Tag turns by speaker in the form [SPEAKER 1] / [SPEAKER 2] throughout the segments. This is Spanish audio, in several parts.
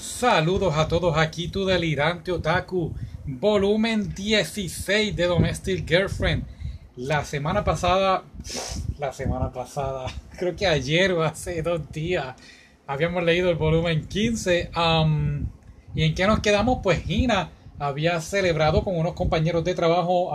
[SPEAKER 1] Saludos a todos aquí, tu delirante otaku, volumen 16 de Domestic Girlfriend. La semana pasada, la semana pasada, creo que ayer o hace dos días, habíamos leído el volumen 15. Um, ¿Y en qué nos quedamos? Pues Hina había celebrado con unos compañeros de trabajo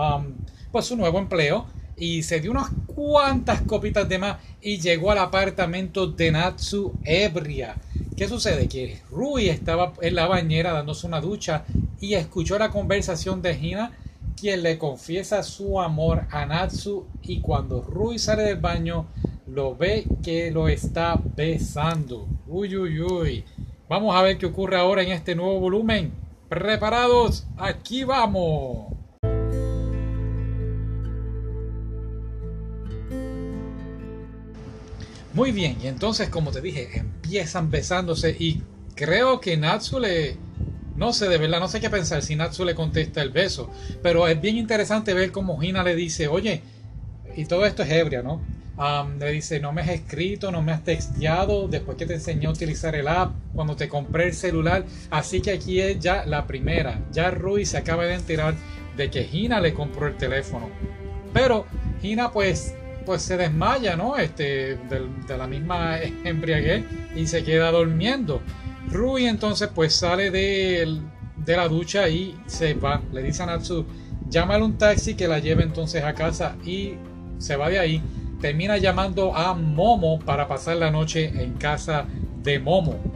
[SPEAKER 1] pues su nuevo empleo y se dio unas cuantas copitas de más y llegó al apartamento de Natsu ebria. ¿Qué sucede? Que Rui estaba en la bañera dándose una ducha y escuchó la conversación de Hina, quien le confiesa su amor a Natsu y cuando Rui sale del baño lo ve que lo está besando. Uy, uy, uy. Vamos a ver qué ocurre ahora en este nuevo volumen. ¿Preparados? Aquí vamos. Muy bien, y entonces como te dije, empiezan besándose y creo que Natsu le... No sé, de verdad, no sé qué pensar si Natsu le contesta el beso, pero es bien interesante ver cómo Hina le dice, oye, y todo esto es ebria, ¿no? le dice, no me has escrito, no me has texteado después que te enseñé a utilizar el app, cuando te compré el celular. Así que aquí es ya la primera. Ya Rui se acaba de enterar de que Hina le compró el teléfono. Pero Hina pues pues se desmaya, ¿no? Este, de, la misma embriaguez y se queda durmiendo. Rui entonces pues sale de, de, la ducha y se va. Le dice a Natsu, llámale un taxi que la lleve entonces a casa y se va de ahí. Termina llamando a Momo para pasar la noche en casa de Momo.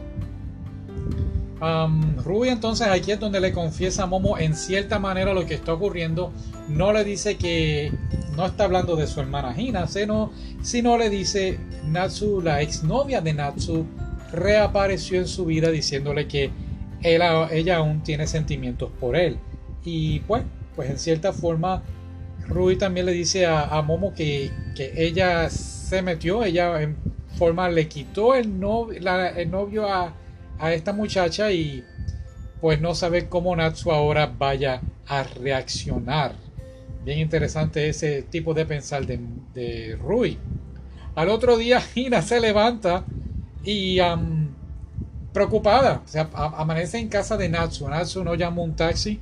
[SPEAKER 1] Um, Rui entonces aquí es donde le confiesa a Momo en cierta manera lo que está ocurriendo. No le dice que no está hablando de su hermana Hina, sino, sino le dice Natsu, la exnovia de Natsu, reapareció en su vida diciéndole que ella aún tiene sentimientos por él. Y pues, pues en cierta forma, Rui también le dice a, Momo que, que, ella se metió, ella en forma le quitó el novio a a esta muchacha y pues no sabe cómo Natsu ahora vaya a reaccionar. Bien interesante ese tipo de pensar de, Rui. Al otro día Hina se levanta y preocupada, o sea, amanece en casa de Natsu. Natsu no llama un taxi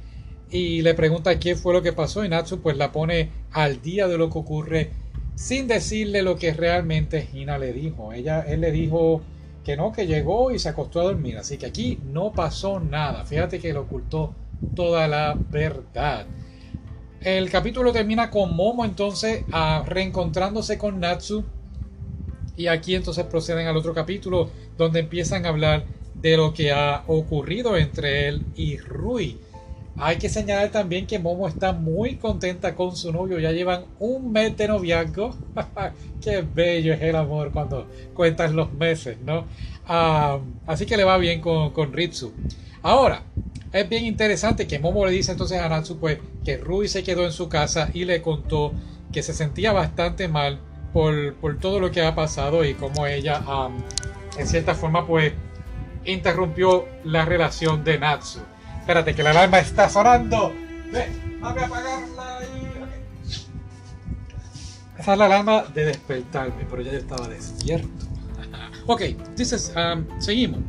[SPEAKER 1] y le pregunta qué fue lo que pasó y Natsu pues la pone al día de lo que ocurre sin decirle lo que realmente Hina le dijo. Ella, él le dijo que no, que llegó y se acostó a dormir. Así que aquí no pasó nada. Fíjate que le ocultó toda la verdad. El capítulo termina con Momo entonces reencontrándose con Natsu. Y aquí entonces proceden al otro capítulo donde empiezan a hablar de lo que ha ocurrido entre él y Rui. Hay que señalar también que Momo está muy contenta con su novio. Ya llevan un mes de noviazgo. Qué bello es el amor cuando cuentas los meses, ¿no? así que le va bien con, con Ritsu. Ahora, es bien interesante que Momo le dice entonces a Natsu pues, que Rui se quedó en su casa y le contó que se sentía bastante mal por, por todo lo que ha pasado y cómo ella, en cierta forma, pues interrumpió la relación de Natsu. Espérate, que la alarma está sonando. Ve, a apagarla. Esa es la alarma de despertarme, pero ya yo estaba despierto. ok, dices, um, seguimos.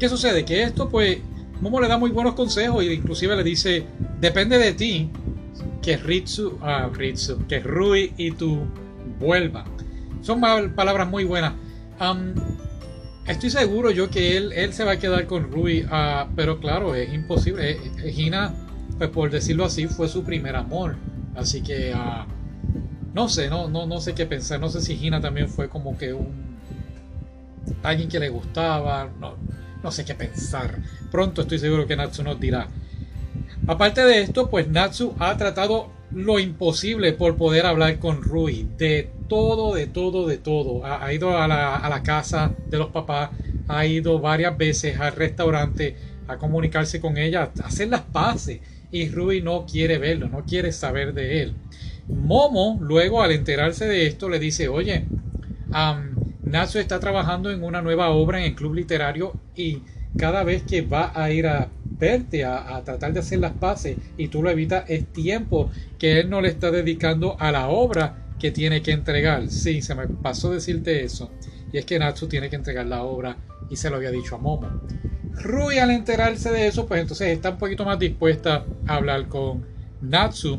[SPEAKER 1] ¿Qué sucede? Que esto, pues, Momo le da muy buenos consejos e inclusive le dice, depende de ti que Ritsu, ah, Ritsu, que Rui y tú vuelvan. Son palabras muy buenas. Estoy seguro yo que él, él se va a quedar con Rui, ah, pero claro, es imposible. Eh, eh, Gina, pues por decirlo así, fue su primer amor. Así que uh, no sé, no, no, no sé qué pensar. No sé si Gina también fue como que un alguien que le gustaba. No, no sé qué pensar. Pronto estoy seguro que Natsu nos dirá. Aparte de esto, pues Natsu ha tratado lo imposible por poder hablar con Rui. De todo, de todo, de todo. Ha, ido a la, a la, casa de los papás, ha ido varias veces al restaurante a comunicarse con ella, a hacer las paces. Y Rui no quiere verlo, no quiere saber de él. Momo, luego al enterarse de esto, le dice, oye, um, está trabajando en una nueva obra en el club literario y cada vez que va a ir a a, tratar de hacer las paces y tú lo evitas, es tiempo que él no le está dedicando a la obra que tiene que entregar. Sí, se me pasó decirte eso. Y es que Natsu tiene que entregar la obra y se lo había dicho a Momo. Rui al enterarse de eso, pues entonces está un poquito más dispuesta a hablar con Natsu,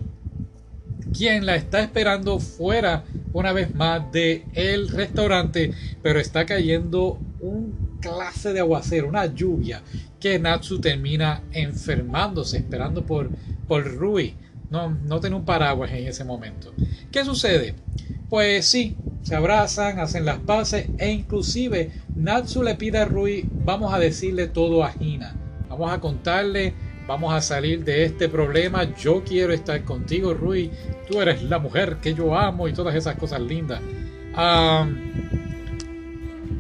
[SPEAKER 1] quien la está esperando fuera una vez más de el restaurante, pero está cayendo clase de aguacero, una lluvia, que Natsu termina enfermándose, esperando por, por Rui. No, no tiene un paraguas en ese momento. ¿Qué sucede? Pues sí, se abrazan, hacen las paces e inclusive Natsu le pide a Rui, vamos a decirle todo a Hina, vamos a contarle, vamos a salir de este problema, yo quiero estar contigo Rui, tú eres la mujer que yo amo y todas esas cosas lindas.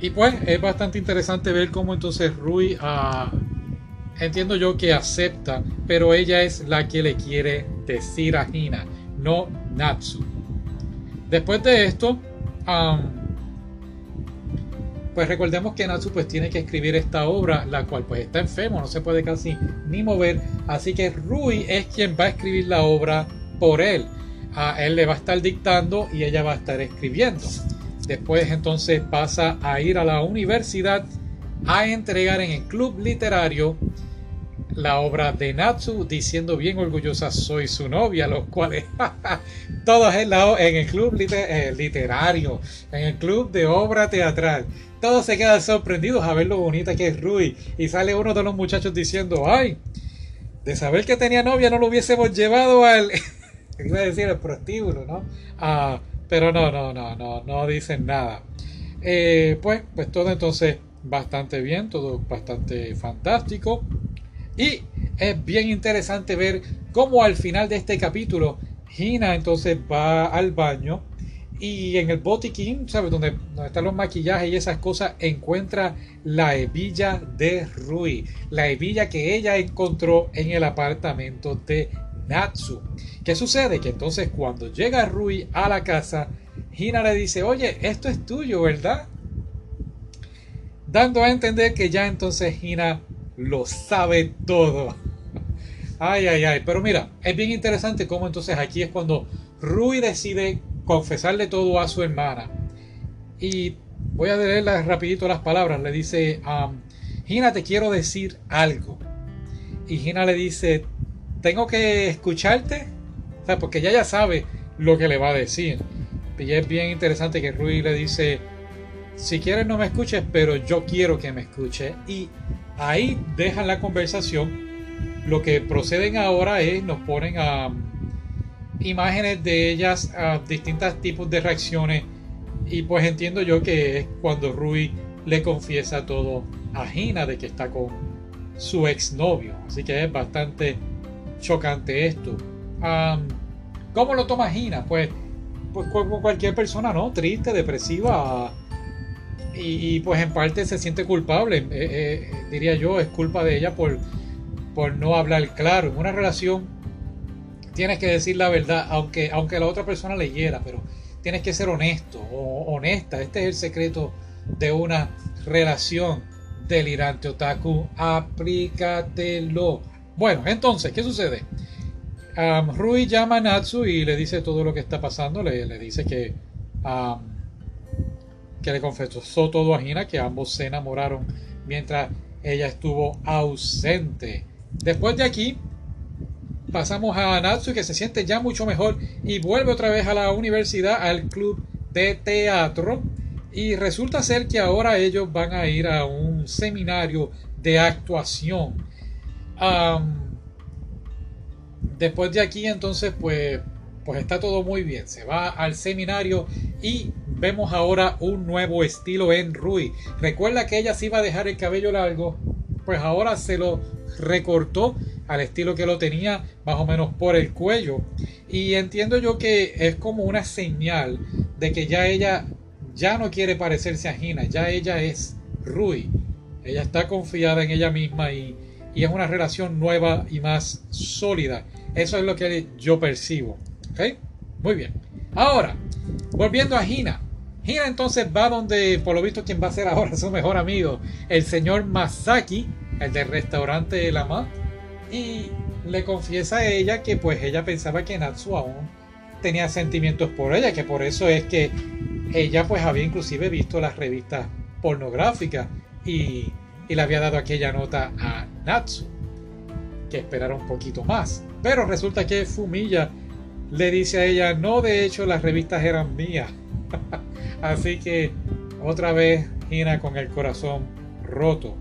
[SPEAKER 1] Y pues es bastante interesante ver cómo entonces Rui uh, entiendo yo que acepta, pero ella es la que le quiere decir a Hina, no Natsu. Después de esto, pues recordemos que Natsu pues tiene que escribir esta obra, la cual pues está enfermo, no se puede casi ni mover, así que Rui es quien va a escribir la obra por él. A él le va a estar dictando y ella va a estar escribiendo. Después entonces pasa a ir a la universidad a entregar en el club literario la obra de Natsu diciendo bien orgullosa soy su novia, los cuales todos en, en el club eh, literario, en el club de obra teatral, todos se quedan sorprendidos a ver lo bonita que es Rui y sale uno de los muchachos diciendo, ay, de saber que tenía novia no lo hubiésemos llevado al, iba a decir el prostíbulo, ¿no? Ah, pero no, no, no, no, no dicen nada. Eh, pues, pues todo entonces bastante bien, todo bastante fantástico. Y es bien interesante ver cómo al final de este capítulo Hina entonces va al baño y en el botiquín, ¿sabes? Donde, donde, están los maquillajes y esas cosas, encuentra la hebilla de Rui. La hebilla que ella encontró en el apartamento de Natsu. ¿Qué sucede? Que entonces cuando llega Rui a la casa, Hina le dice, oye, esto es tuyo, ¿verdad? Dando a entender que ya entonces Hina lo sabe todo. Ay, ay, ay. Pero mira, es bien interesante cómo entonces aquí es cuando Rui decide confesarle todo a su hermana. Y voy a leerle rapidito las palabras. Le dice, Gina, te quiero decir algo. Y Gina le dice, tengo que escucharte. O sea, porque ella ya sabe lo que le va a decir. Y es bien interesante que Rui le dice, si quieres no me escuches, pero yo quiero que me escuche. Y ahí dejan la conversación. Lo que proceden ahora es, nos ponen um, imágenes de ellas, a distintos tipos de reacciones. Y pues entiendo yo que es cuando Rui le confiesa todo a Gina de que está con su exnovio. Así que es bastante chocante esto. Um, ¿Cómo lo toma Gina? Pues, pues cualquier persona, ¿no? Triste, depresiva y, pues en parte se siente culpable, eh, eh, diría yo, es culpa de ella por, por no hablar claro. En una relación tienes que decir la verdad, aunque, aunque la otra persona le hiera, pero tienes que ser honesto o honesta. Este es el secreto de una relación delirante otaku. Aplícatelo. Bueno, entonces, ¿qué sucede? Rui llama a Natsu y le dice todo lo que está pasando. Le, dice que que le confesó todo a Gina que ambos se enamoraron mientras ella estuvo ausente. Después de aquí, pasamos a Natsu que se siente ya mucho mejor y vuelve otra vez a la universidad, al club de teatro. Y resulta ser que ahora ellos van a ir a un seminario de actuación. Después de aquí entonces pues, pues está todo muy bien. Se va al seminario y vemos ahora un nuevo estilo en Rui. Recuerda que ella se iba a dejar el cabello largo, pues ahora se lo recortó al estilo que lo tenía más o menos por el cuello. Y entiendo yo que es como una señal de que ya ella ya no quiere parecerse a Gina, ya ella es Rui. Ella está confiada en ella misma y, y es una relación nueva y más sólida. Eso es lo que yo percibo. ¿Ok? Muy bien. Ahora, volviendo a Gina. Hina entonces va donde, por lo visto, quien va a ser ahora su mejor amigo, el señor Masaki, el del restaurante La Ma, y le confiesa a ella que pues ella pensaba que Natsu aún tenía sentimientos por ella, que por eso es que ella pues había inclusive visto las revistas pornográficas y, y le había dado aquella nota a Natsu, que esperara un poquito más. Pero resulta que Fumiya le dice a ella, no, de hecho las revistas eran mías. Así que otra vez Hina con el corazón roto.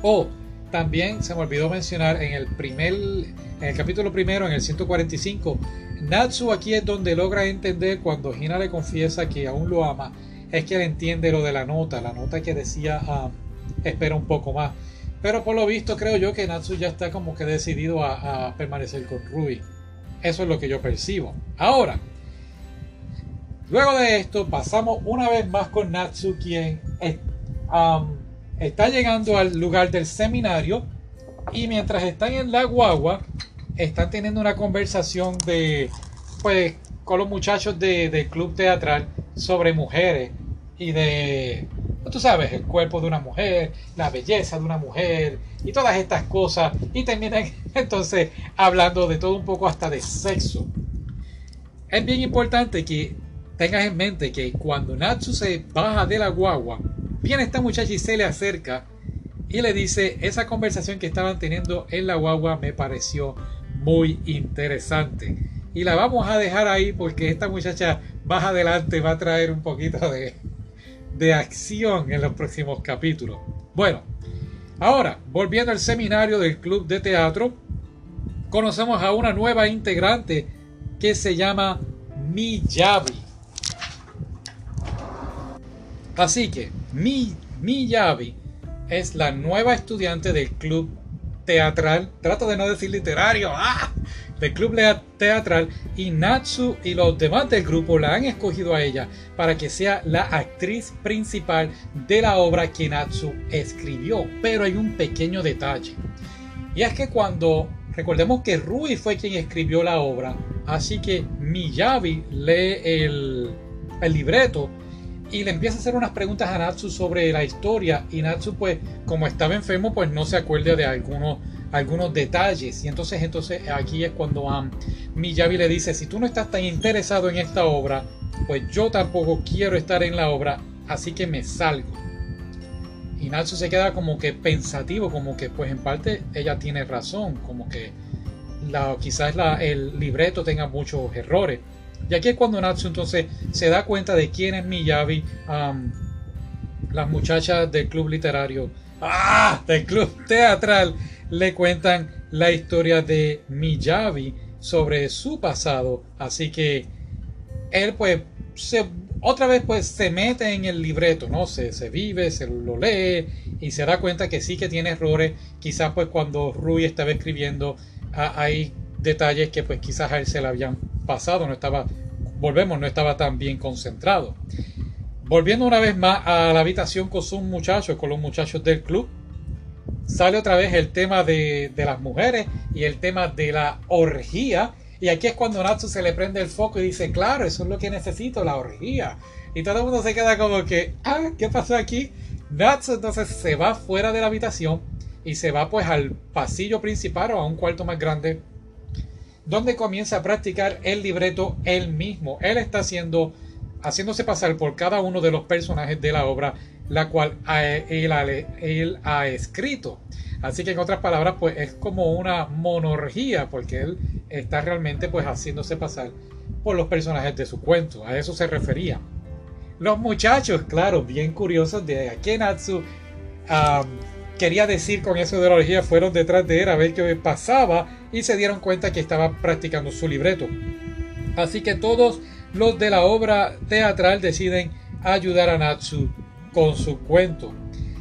[SPEAKER 1] Oh, también se me olvidó mencionar en el primer, en el capítulo primero, en el 145, Natsu aquí es donde logra entender cuando Hina le confiesa que aún lo ama, es que él entiende lo de la nota, la nota que decía ah, espera un poco más. Pero por lo visto creo yo que Natsu ya está como que decidido a, permanecer con Ruby. Eso es lo que yo percibo. Ahora, luego de esto pasamos una vez más con Natsu quien está llegando al lugar del seminario y mientras están en la guagua están teniendo una conversación de pues con los muchachos del club teatral sobre mujeres y de tú sabes, el cuerpo de una mujer, la belleza de una mujer y todas estas cosas. Y terminan entonces hablando de todo un poco hasta de sexo. Es bien importante que tengas en mente que cuando Natsu se baja de la guagua, viene esta muchacha y se le acerca y le dice, esa conversación que estaban teniendo en la guagua me pareció muy interesante. Y la vamos a dejar ahí porque esta muchacha más adelante va a traer un poquito de, de acción en los próximos capítulos. Bueno, ahora, volviendo al seminario del club de teatro, conocemos a una nueva integrante que se llama Miyabi. Así que Mi, Miyabi es la nueva estudiante del club teatral. Trato de no decir literario. ¡Ah! Del club teatral y Natsu y los demás del grupo la han escogido a ella para que sea la actriz principal de la obra que Natsu escribió. Pero hay un pequeño detalle. Y es que cuando recordemos que Rui fue quien escribió la obra, así que Miyabi lee el, el libreto y le empieza a hacer unas preguntas a Natsu sobre la historia y Natsu pues como estaba enfermo pues no se acuerda de algunos algunos detalles. Y entonces, entonces aquí es cuando um, Miyabi le dice, si tú no estás tan interesado en esta obra, pues yo tampoco quiero estar en la obra, así que me salgo. Y Natsu se queda como que pensativo, como que pues en parte ella tiene razón, como que la, quizás la, el libreto tenga muchos errores. Y aquí es cuando Natsu entonces se da cuenta de quién es Miyabi, las muchachas del club literario, ¡ah! del club teatral le cuentan la historia de Miyabi sobre su pasado. Así que él pues se, otra vez pues se mete en el libreto, ¿no? Se, se vive, se lo lee y se da cuenta que sí que tiene errores. Quizás pues cuando Rui estaba escribiendo hay detalles que pues quizás a él se le habían pasado, no estaba, volvemos, no estaba tan bien concentrado. Volviendo una vez más a la habitación con sus muchachos, con los muchachos del club, sale otra vez el tema de, las mujeres y el tema de la orgía. Y aquí es cuando Natsu se le prende el foco y dice, claro, eso es lo que necesito, la orgía. Y todo el mundo se queda como que, ah, ¿qué pasó aquí? Natsu entonces se va fuera de la habitación y se va pues al pasillo principal o a un cuarto más grande donde comienza a practicar el libreto él mismo. Él está haciendo, haciéndose pasar por cada uno de los personajes de la obra la cual él, ha escrito. Así que en otras palabras, pues es como una monorgía, porque él está realmente pues haciéndose pasar por los personajes de su cuento. A eso se refería. Los muchachos, claro, bien curiosos de Akenatsu, quería decir con eso de la orgía, fueron detrás de él a ver qué pasaba y se dieron cuenta que estaba practicando su libreto. Así que todos los de la obra teatral deciden ayudar a Natsu con su cuento.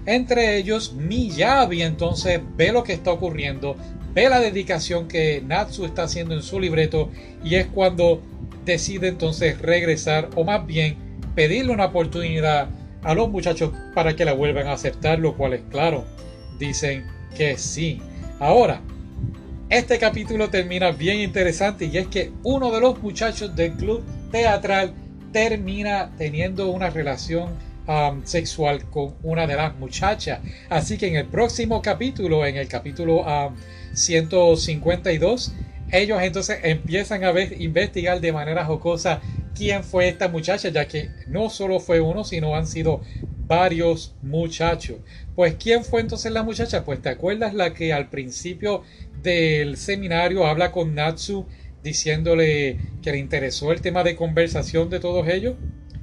[SPEAKER 1] Entre ellos, Miyabi entonces ve lo que está ocurriendo, ve la dedicación que Natsu está haciendo en su libreto y es cuando decide entonces regresar o más bien pedirle una oportunidad a los muchachos para que la vuelvan a aceptar, lo cual es claro, dicen que sí. Ahora, este capítulo termina bien interesante y es que uno de los muchachos del club teatral termina teniendo una relación Sexual con una de las muchachas. Así que en el próximo capítulo, en el capítulo 152, um, ellos entonces empiezan a ver, investigar de manera jocosa quién fue esta muchacha, ya que no solo fue uno, sino han sido varios muchachos. Pues ¿quién fue entonces la muchacha? Pues te acuerdas la que al principio del seminario habla con Natsu diciéndole que le interesó el tema de conversación de todos ellos.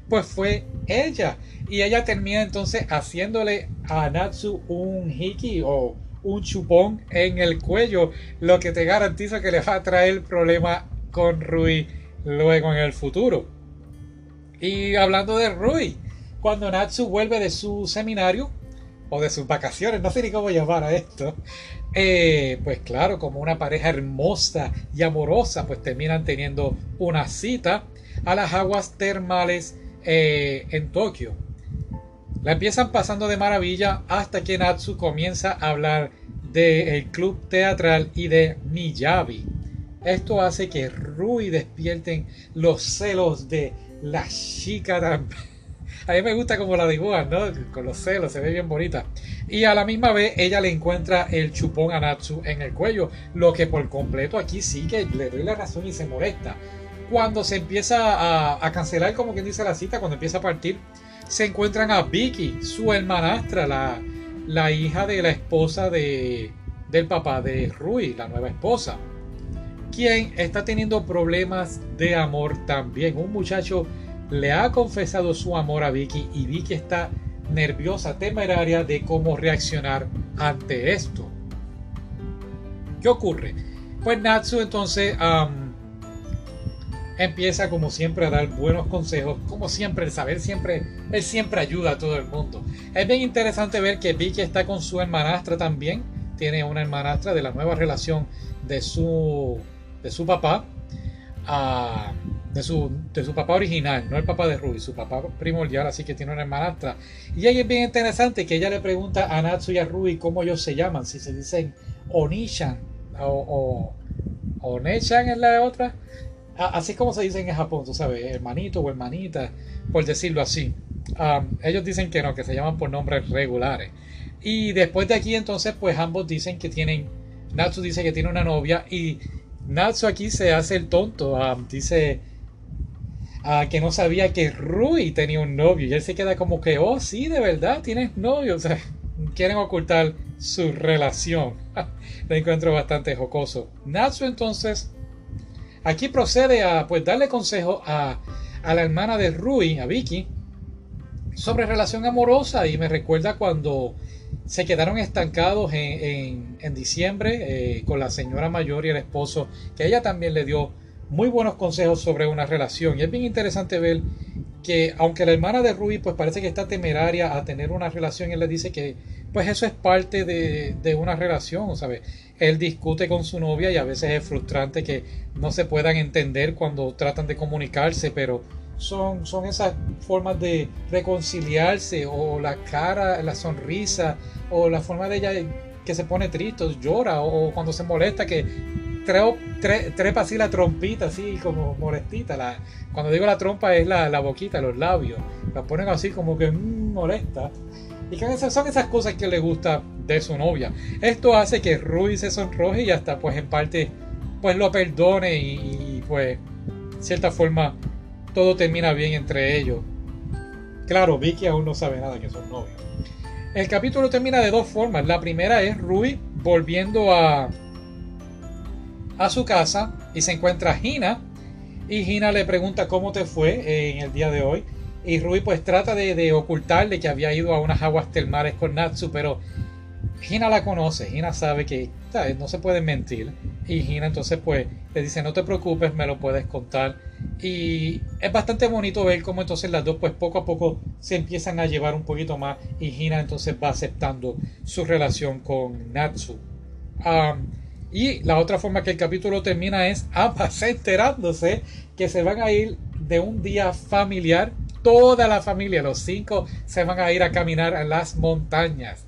[SPEAKER 1] Pues fue ella. Y ella termina entonces haciéndole a Natsu un hiki o un chupón en el cuello, lo que te garantiza que le va a traer problema con Rui luego en el futuro. Y hablando de Rui, cuando Natsu vuelve de su seminario o de sus vacaciones, no sé ni cómo llamar a esto, eh, pues claro, como una pareja hermosa y amorosa, pues terminan teniendo una cita a las aguas termales eh, en Tokio. La empiezan pasando de maravilla hasta que Natsu comienza a hablar del club teatral y de Miyabi. Esto hace que Rui despierten los celos de la chica también. A mí me gusta como la dibujan, ¿no? Con los celos, se ve bien bonita. Y a la misma vez ella le encuentra el chupón a Natsu en el cuello, lo que por completo aquí sí que le doy la razón y se molesta. Cuando se empieza a, cancelar, como quien dice la cita, cuando empieza a partir, se encuentran a Vicky, su hermanastra, la, la hija de la esposa de, del papá de Rui, la nueva esposa, quien está teniendo problemas de amor también. Un muchacho le ha confesado su amor a Vicky y Vicky está nerviosa, temeraria de cómo reaccionar ante esto. ¿Qué ocurre? Pues Natsu entonces empieza como siempre a dar buenos consejos, como siempre, el saber siempre, él siempre ayuda a todo el mundo. Es bien interesante ver que Vicky está con su hermanastra también, tiene una hermanastra de la nueva relación de su, de su papá. Uh, de su, de su papá original, no el papá de Rui, su papá primordial, así que tiene una hermanastra. Y ahí es bien interesante que ella le pregunta a Natsu y a Rui cómo ellos se llaman, si se dicen Onishan o, o Onechan es la otra. Así como se dice en Japón, tú sabes, hermanito o hermanita, por decirlo así. ellos dicen que no, que se llaman por nombres regulares. Y después de aquí entonces, pues ambos dicen que tienen, Natsu dice que tiene una novia y Natsu aquí se hace el tonto, dice que no sabía que Rui tenía un novio. Y él se queda como que, oh, sí, de verdad, tienes novio. O sea, quieren ocultar su relación. Lo encuentro bastante jocoso. Natsu entonces, aquí procede a pues darle consejo a, a la hermana de Rui, a Vicky, sobre relación amorosa. Y me recuerda cuando se quedaron estancados en, en, diciembre eh, con la señora mayor y el esposo, que ella también le dio muy buenos consejos sobre una relación. Y es bien interesante ver que aunque la hermana de Ruby pues parece que está temeraria a tener una relación, él le dice que pues eso es parte de, de una relación, ¿sabes? Él discute con su novia y a veces es frustrante que no se puedan entender cuando tratan de comunicarse, pero son, son esas formas de reconciliarse o la cara, la sonrisa o la forma de ella que se pone triste, llora o cuando se molesta que trepa así la trompita, así como molestita. La, cuando digo la trompa es la, la boquita, los labios. La ponen así como que mm, molesta. Y que son esas cosas que le gusta de su novia. Esto hace que Ruby se sonroje y hasta pues en parte pues lo perdone y, pues cierta forma todo termina bien entre ellos. Claro, Vicky aún no sabe nada que son novios. El capítulo termina de dos formas. La primera es Ruby volviendo a, a su casa y se encuentra Gina. Y Gina le pregunta cómo te fue en el día de hoy. Y Rui pues trata de, ocultarle que había ido a unas aguas termales con Natsu, pero Gina la conoce, Gina sabe que no se puede mentir. Y Gina entonces pues le dice no te preocupes, me lo puedes contar. Y es bastante bonito ver cómo entonces las dos pues poco a poco se empiezan a llevar un poquito más y Gina entonces va aceptando su relación con Natsu. Y la otra forma que el capítulo termina es ambas enterándose que se van a ir de un día familiar. Toda la familia, los cinco, se van a ir a caminar a las montañas.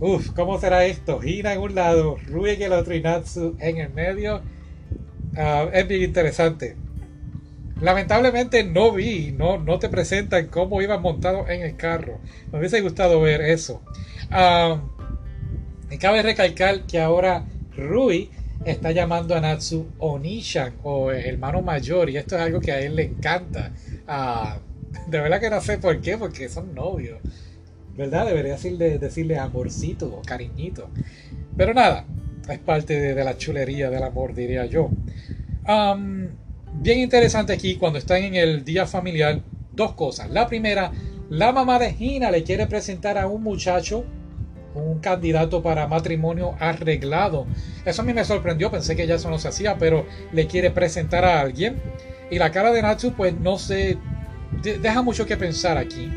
[SPEAKER 1] Uf, ¿cómo será esto? Hina en un lado, Rui en el otro y Natsu en el medio. Ah, es bien interesante. Lamentablemente no vi, no, no te presentan cómo iban montados en el carro. Me hubiese gustado ver eso. Uh, me cabe recalcar que ahora Rui está llamando a Natsu Onishan o hermano mayor y esto es algo que a él le encanta. Ah, de verdad que no sé por qué, porque son novios. ¿verdad? Debería decirle, decirle amorcito o cariñito. Pero nada, es parte de, la chulería del amor, diría yo. bien interesante aquí cuando están en el día familiar, dos cosas. La primera, la mamá de Gina le quiere presentar a un muchacho, un candidato para matrimonio arreglado. Eso a mí me sorprendió, pensé que ya eso no se hacía, pero le quiere presentar a alguien. Y la cara de Natsu, pues no se deja mucho que pensar aquí.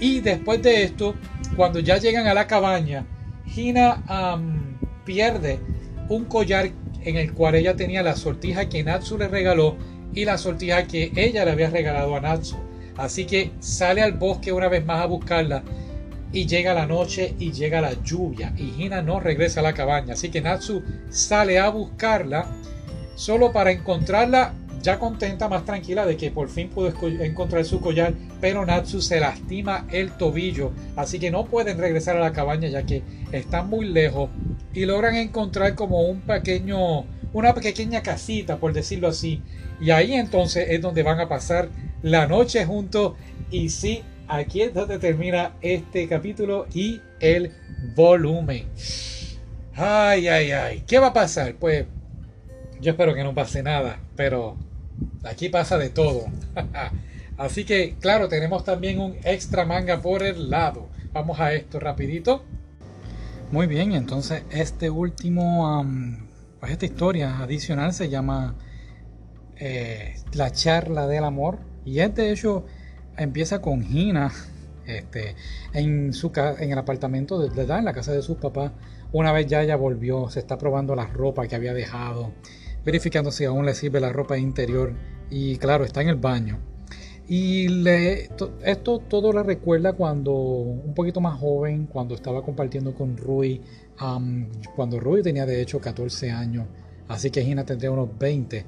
[SPEAKER 1] Y después de esto, cuando ya llegan a la cabaña, Hina pierde un collar en el cual ella tenía la sortija que Natsu le regaló y la sortija que ella le había regalado a Natsu. Así que sale al bosque una vez más a buscarla y llega la noche y llega la lluvia y Hina no regresa a la cabaña. Así que Natsu sale a buscarla solo para encontrarla ya contenta, más tranquila de que por fin pudo encontrar su collar, pero Natsu se lastima el tobillo, así que no pueden regresar a la cabaña ya que están muy lejos y logran encontrar como un pequeño, una pequeña casita, por decirlo así, y ahí entonces es donde van a pasar la noche juntos y sí, aquí es donde termina este capítulo y el volumen. Ay, ay, ay, ¿qué va a pasar? Pues yo espero que no pase nada, pero Aquí pasa de todo. Así que, claro, tenemos también un extra manga por el lado. Vamos a esto rapidito. Muy bien, entonces este último, pues esta historia adicional se llama eh, La charla del amor. Y es de hecho, empieza con Gina este, en, su, en el apartamento de, de, en la casa de sus papás. Una vez ya ella volvió, se está probando la ropa que había dejado verificando si aún le sirve la ropa interior y claro, está en el baño. Y le, esto todo le recuerda cuando un poquito más joven, cuando estaba compartiendo con Rui, cuando Rui tenía de hecho 14 años, así que Gina tendría unos 20.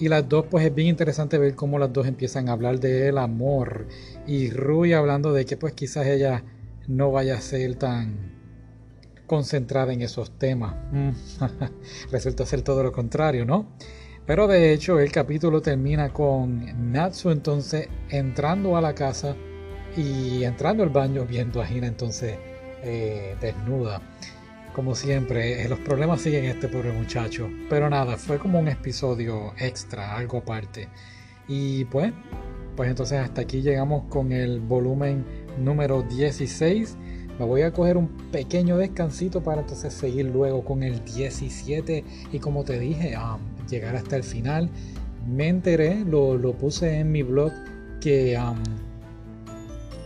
[SPEAKER 1] Y las dos, pues es bien interesante ver cómo las dos empiezan a hablar del amor. Y Rui hablando de que pues quizás ella no vaya a ser tan concentrada en esos temas. Mm. Resulta ser todo lo contrario, ¿no? Pero de hecho el capítulo termina con Natsu entonces entrando a la casa y entrando al baño viendo a Hina entonces eh, desnuda. Como siempre, eh, los problemas siguen este pobre muchacho. Pero nada, fue como un episodio extra, algo aparte. Y pues, pues entonces hasta aquí llegamos con el volumen número 16 me voy a coger un pequeño descansito para entonces seguir luego con el 17 y como te dije, llegar hasta el final. Me enteré, lo, puse en mi blog que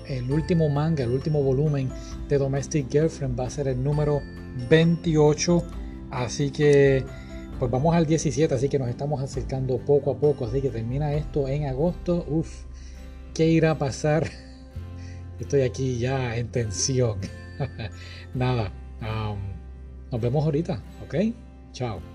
[SPEAKER 1] el último manga, el último volumen de Domestic Girlfriend va a ser el número 28. Así que pues vamos al 17, así que nos estamos acercando poco a poco. Así que termina esto en agosto. Uf, ¿qué irá a pasar? Estoy aquí ya en tensión. Nada, nos vemos ahorita, ¿ok? Chao.